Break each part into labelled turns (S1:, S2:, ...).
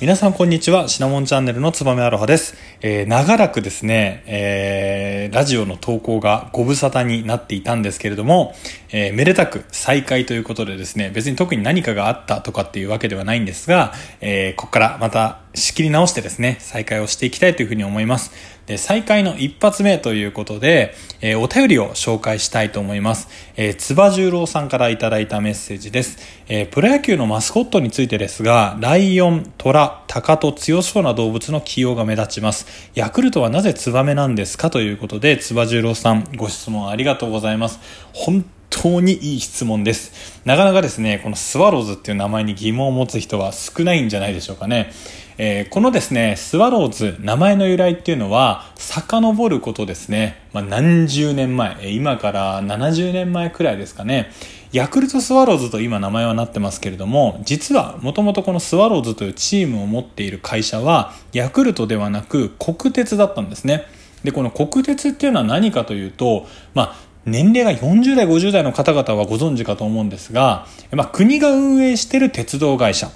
S1: 皆さんこんにちは。シナモンチャンネルのつばめアロハです。えー、長らくですね、えー、ラジオの投稿がご無沙汰になっていたんですけれども、えー、めでたく再開ということでですね、別に特に何かがあったとかっていうわけではないんですが、えー、ここからまた仕切り直してですね、再開をしていきたいというふうに思います。で、再開の一発目ということで、えー、お便りを紹介したいと思います。えー、つば十郎さんからいただいたメッセージです。えー、プロ野球のマスコットについてですが、ライオン、トラ、タカと強そうな動物の起用が目立ちます。ヤクルトはなぜツバメなんですかということで、つば十郎さん、ご質問ありがとうございます。本当にいい質問です。なかなかですね、このスワローズっていう名前に疑問を持つ人は少ないんじゃないでしょうかね。えー、このですね、スワローズ、名前の由来っていうのは、遡ることですね。まあ、何十年前、今から70年前くらいですかね。ヤクルトスワローズと今名前はなってますけれども、実はもともとこのスワローズというチームを持っている会社は、ヤクルトではなく国鉄だったんですね。で、この国鉄っていうのは何かというと、まあ、年齢が40代、50代の方々はご存知かと思うんですが、まあ、国が運営している鉄道会社。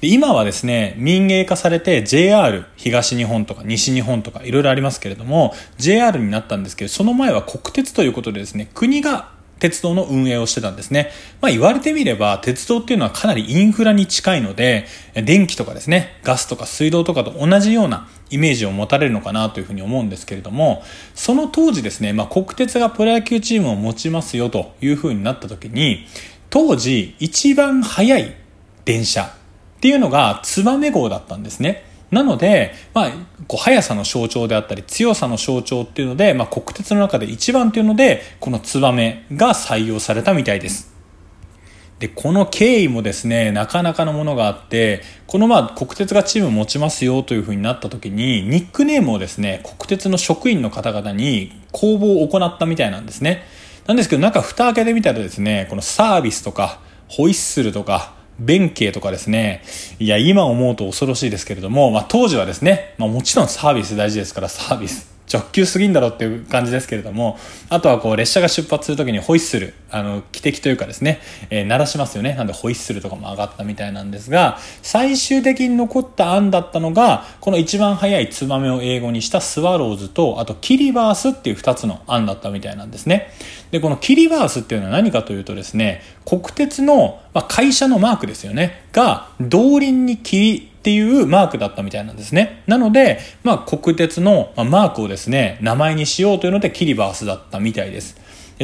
S1: で今はですね、民営化されて JR 東日本とか西日本とかいろいろありますけれども、JR になったんですけど、その前は国鉄ということでですね、国が鉄道の運営をしてたんですね。まあ言われてみれば、鉄道っていうのはかなりインフラに近いので、電気とかですね、ガスとか水道とかと同じようなイメージを持たれるのかなというふうに思うんですけれども、その当時ですね、まあ国鉄がプロ野球チームを持ちますよというふうになった時に、当時一番速い電車っていうのがツバメ号だったんですね。なので、まあ、こう速さの象徴であったり強さの象徴っていうので、まあ、国鉄の中で一番っていうのでこのツバメが採用されたみたいです。で、この経緯もですね、なかなかのものがあって、このまあ国鉄がチームを持ちますよというふうになった時に、ニックネームをですね、国鉄の職員の方々に公募を行ったみたいなんですね。なんですけど、中蓋開けてみたらですね、このサービスとか、ホイッスルとか、弁慶とかですね、いや、今思うと恐ろしいですけれども、まあ当時はですね、まあもちろんサービス大事ですからサービス。直球すぎんだろっていう感じですけれども、あとはこう列車が出発するときにホイッスル、あの、汽笛というかですね、えー、鳴らしますよね。なんでホイッスルとかも上がったみたいなんですが、最終的に残った案だったのが、この一番早いツバメを英語にしたスワローズと、あとキリバースっていう二つの案だったみたいなんですね。で、このキリバースっていうのは何かというとですね、国鉄の、まあ、会社のマークですよね。が、動輪に霧っていうマークだったみたいなんですね。なので、まあ、国鉄のマークをですね、名前にしようというのでキリバースだったみたいです。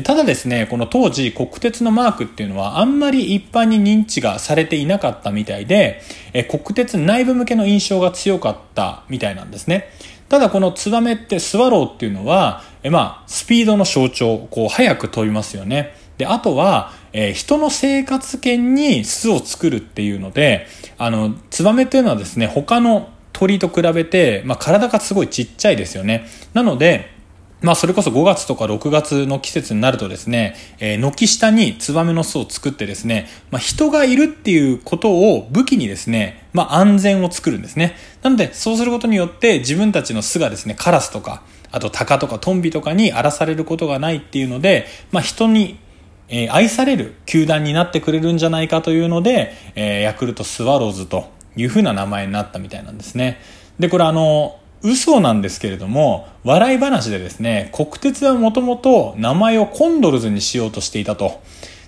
S1: ただですね、この当時国鉄のマークっていうのはあんまり一般に認知がされていなかったみたいで、え国鉄内部向けの印象が強かったみたいなんですね。ただこのツバメってスワローっていうのは、えまあ、スピードの象徴、こう早く飛びますよね。で、あとは、えー、人の生活圏に巣を作るっていうので、あの、ツバメっていうのはですね、他の鳥と比べて、まあ、体がすごいちっちゃいですよね。なので、まあそれこそ5月とか6月の季節になるとですね、えー、軒下にツバメの巣を作ってですね、まあ人がいるっていうことを武器にですね、まあ安全を作るんですね。なのでそうすることによって自分たちの巣がですね、カラスとか、あとタカとかトンビとかに荒らされることがないっていうので、まあ人にえ、愛される球団になってくれるんじゃないかというので、え、ヤクルトスワローズというふうな名前になったみたいなんですね。で、これあの、嘘なんですけれども、笑い話でですね、国鉄はもともと名前をコンドルズにしようとしていたと。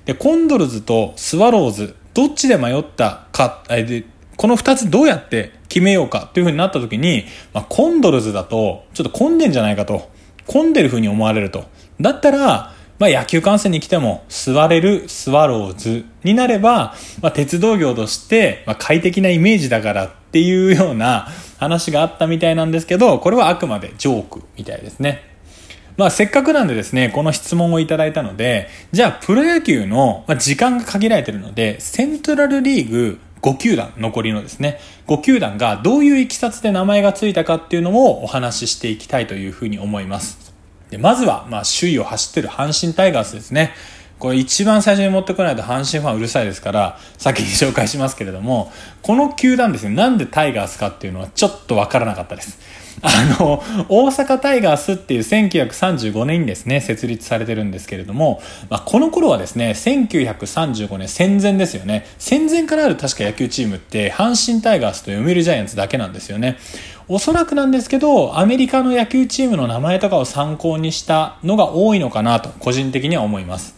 S1: で、コンドルズとスワローズ、どっちで迷ったか、えで、この二つどうやって決めようかというふうになった時に、まあ、コンドルズだと、ちょっと混んでんじゃないかと。混んでるふうに思われると。だったら、まあ、野球観戦に来ても座れるスワローズになれば、まあ、鉄道業として、ま、快適なイメージだからっていうような話があったみたいなんですけど、これはあくまでジョークみたいですね。まあせっかくなんでですね、この質問をいただいたので、じゃあプロ野球の、ま、時間が限られてるので、セントラルリーグ5球団、残りのですね、5球団がどういういきさつで名前がついたかっていうのをお話ししていきたいというふうに思います。で、まずは、まあ、首位を走ってる阪神タイガースですね。これ一番最初に持ってこないと阪神ファンうるさいですから、先に紹介しますけれども、この球団ですね、なんでタイガースかっていうのはちょっとわからなかったです。あの、大阪タイガースっていう1935年にですね、設立されてるんですけれども、まあ、この頃はですね、1935年戦前ですよね。戦前からある確か野球チームって、阪神タイガースと読売ジャイアンツだけなんですよね。おそらくなんですけど、アメリカの野球チームの名前とかを参考にしたのが多いのかなと、個人的には思います。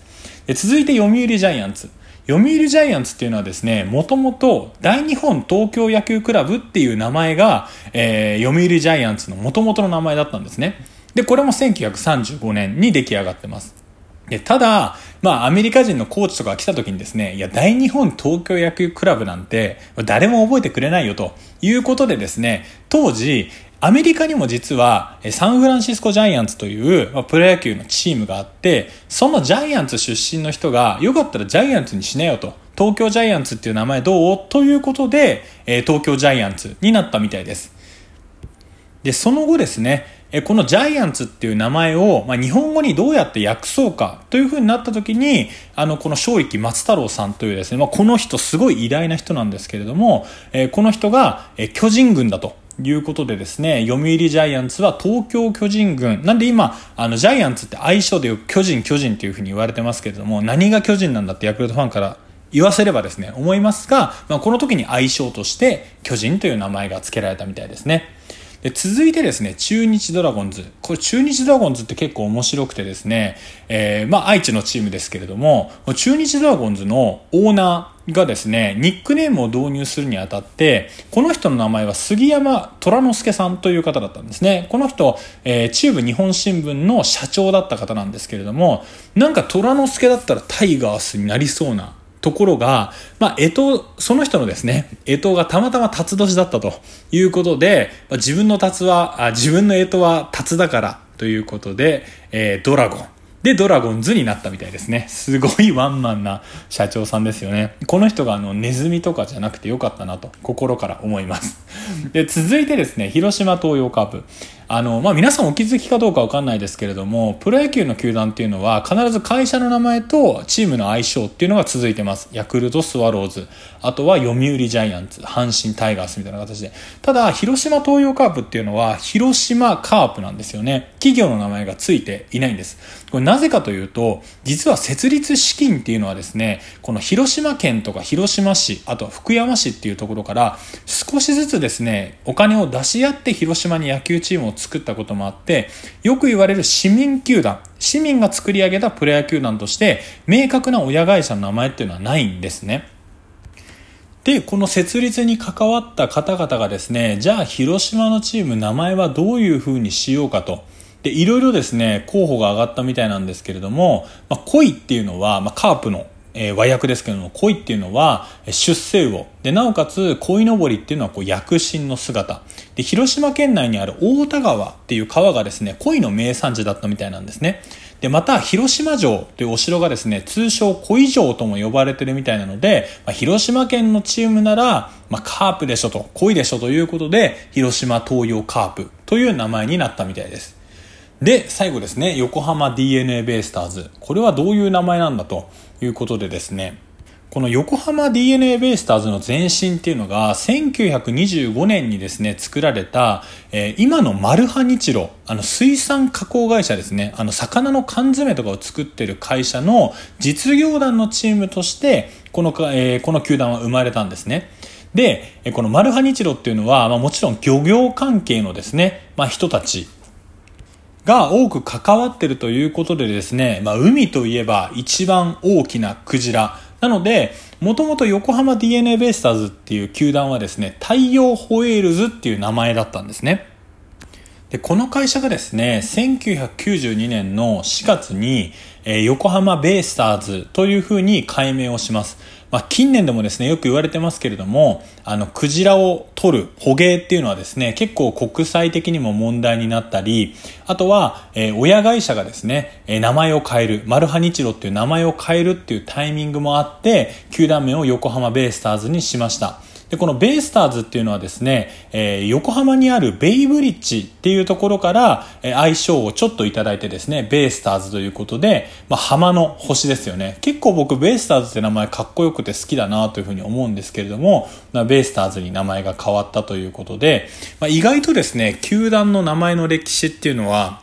S1: で続いて読売ジャイアンツ。読売ジャイアンツっていうのはですね、もともと大日本東京野球クラブっていう名前が、えー、読売ジャイアンツのもともとの名前だったんですね。で、これも1935年に出来上がってます。で、ただ、まあ、アメリカ人のコーチとか来た時にですね、いや、大日本東京野球クラブなんて、誰も覚えてくれないよということでですね、当時、アメリカにも実はサンフランシスコジャイアンツという、まあ、プロ野球のチームがあって、そのジャイアンツ出身の人が、よかったらジャイアンツにしなよと。東京ジャイアンツっていう名前どう？ということで、えー、東京ジャイアンツになったみたいです。で、その後ですね、えこのジャイアンツっていう名前を、まあ、日本語にどうやって訳そうかというふうになった時に、あの、この正域松太郎さんというですね、まあ、この人すごい偉大な人なんですけれども、えこの人が、え巨人軍だと。いうことでですね、読売ジャイアンツは東京巨人軍。なんで今、あの、ジャイアンツって愛称でよく巨人巨人っていうふうに言われてますけれども、何が巨人なんだってヤクルトファンから言わせればですね、思いますが、まあ、この時に愛称として巨人という名前が付けられたみたいですね。で続いてですね、中日ドラゴンズ。これ中日ドラゴンズって結構面白くてですね、えー、まあ愛知のチームですけれども、中日ドラゴンズのオーナーがですね、ニックネームを導入するにあたって、この人の名前は杉山虎之助さんという方だったんですね。この人、えー、中部日本新聞の社長だった方なんですけれども、なんか虎之助だったらタイガースになりそうなところが、まあ、えと、その人のですね、えとがたまたま辰年だったということで、まあ、自分の辰は、あ自分のえとは辰だからということで、えー、ドラゴン。で、ドラゴンズになったみたいですね。すごいワンマンな社長さんですよね。この人があの、ネズミとかじゃなくてよかったなと、心から思います。で、続いてですね、広島東洋カープ。あの、まあ、皆さんお気づきかどうかわかんないですけれども、プロ野球の球団っていうのは必ず会社の名前とチームの相性っていうのが続いてます。ヤクルトスワローズ、あとは読売ジャイアンツ、阪神タイガースみたいな形で。ただ、広島東洋カープっていうのは、広島カープなんですよね。企業の名前がついていないんです。これなぜかというと、実は設立資金っていうのはですね、この広島県とか広島市、あとは福山市っていうところから、少しずつですね、お金を出し合って広島に野球チームを作ったこともあって、よく言われる市民球団、市民が作り上げたプロ野球団として、明確な親会社の名前っていうのはないんですね。で、この設立に関わった方々がですね、じゃあ広島のチーム名前はどういう風にしようかと。で、いろいろですね、候補が上がったみたいなんですけれども、まあ、恋っていうのは、まあ、カープのえー、和訳ですけども、恋っていうのは出世魚。で、なおかつ、恋のぼりっていうのはこう躍進の姿。で、広島県内にある大田川っていう川がですね、恋の名産地だったみたいなんですね。で、また、広島城というお城がですね、通称恋城とも呼ばれてるみたいなので、まあ、広島県のチームなら、まあ、カープでしょと、恋でしょということで、広島東洋カープという名前になったみたいです。で、最後ですね、横浜 DNA ベイスターズ。これはどういう名前なんだということでですね、この横浜 DNA ベイスターズの前身っていうのが、1925年にですね、作られた、えー、今のマルハニチロ、あの水産加工会社ですね、あの魚の缶詰とかを作ってる会社の実業団のチームとして、この、えー、この球団は生まれたんですね。で、このマルハニチロっていうのは、まあ、もちろん漁業関係のですね、まあ、人たちが多く関わってるということでですね、まあ、海といえば一番大きなクジラ。なので、もともと横浜 DNA ベイスターズっていう球団はですね、太陽ホエールズっていう名前だったんですね。で、この会社がですね、1992年の4月に、え、横浜ベイスターズというふうに改名をします。まあ、近年でもですね、よく言われてますけれども、あの、クジラを取る捕鯨っていうのはですね、結構国際的にも問題になったり、あとは、えー、親会社がですね、えー、名前を変える、マルハニチロっていう名前を変えるっていうタイミングもあって、球団名を横浜ベイスターズにしました。で、このベイスターズっていうのはですね、えー、横浜にあるベイブリッジっていうところから、えー、愛称をちょっといただいてですね、ベイスターズということで、まあ、浜の星ですよね。結構僕、ベイスターズって名前かっこよくて好きだなというふうに思うんですけれども、まあ、ベイスターズに名前が変わったということで、まあ、意外とですね、球団の名前の歴史っていうのは、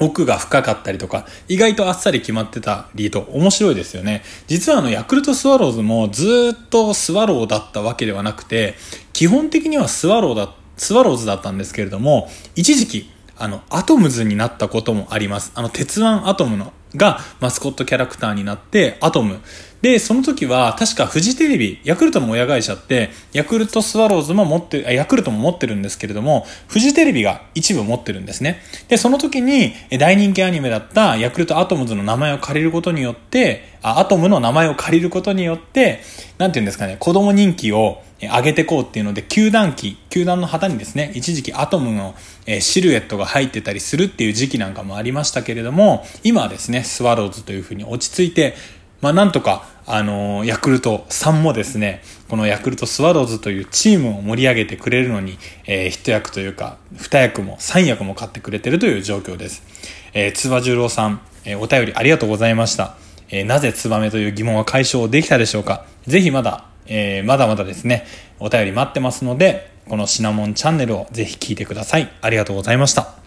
S1: 奥が深かったりとか、意外とあっさり決まってたりと面白いですよね。実はあの、ヤクルトスワローズもずっとスワローだったわけではなくて、基本的にはスワローだ、スワローズだったんですけれども、一時期、あの、アトムズになったこともあります。あの、鉄腕アトムのがマスコットキャラクターになって、アトム。で、その時は、確かフジテレビ、ヤクルトの親会社って、ヤクルトスワローズも持ってヤクルトも持ってるんですけれども、フジテレビが一部持ってるんですね。で、その時に、大人気アニメだったヤクルトアトムズの名前を借りることによって、あアトムの名前を借りることによって、なんていうんですかね、子供人気を上げてこうっていうので、球団機、球団の旗にですね、一時期アトムのシルエットが入ってたりするっていう時期なんかもありましたけれども、今はですねね、スワローズというふうに落ち着いて、まあなんとか、あのー、ヤクルトさんもですね、このヤクルトスワローズというチームを盛り上げてくれるのに、えー、一役というか、二役も三役も買ってくれてるという状況です。えー、つば十郎さん、えー、お便りありがとうございました。えー、なぜツバメという疑問は解消できたでしょうか？ぜひまだ、えー、まだまだですね、お便り待ってますので、このシナモンチャンネルをぜひ聞いてください。ありがとうございました。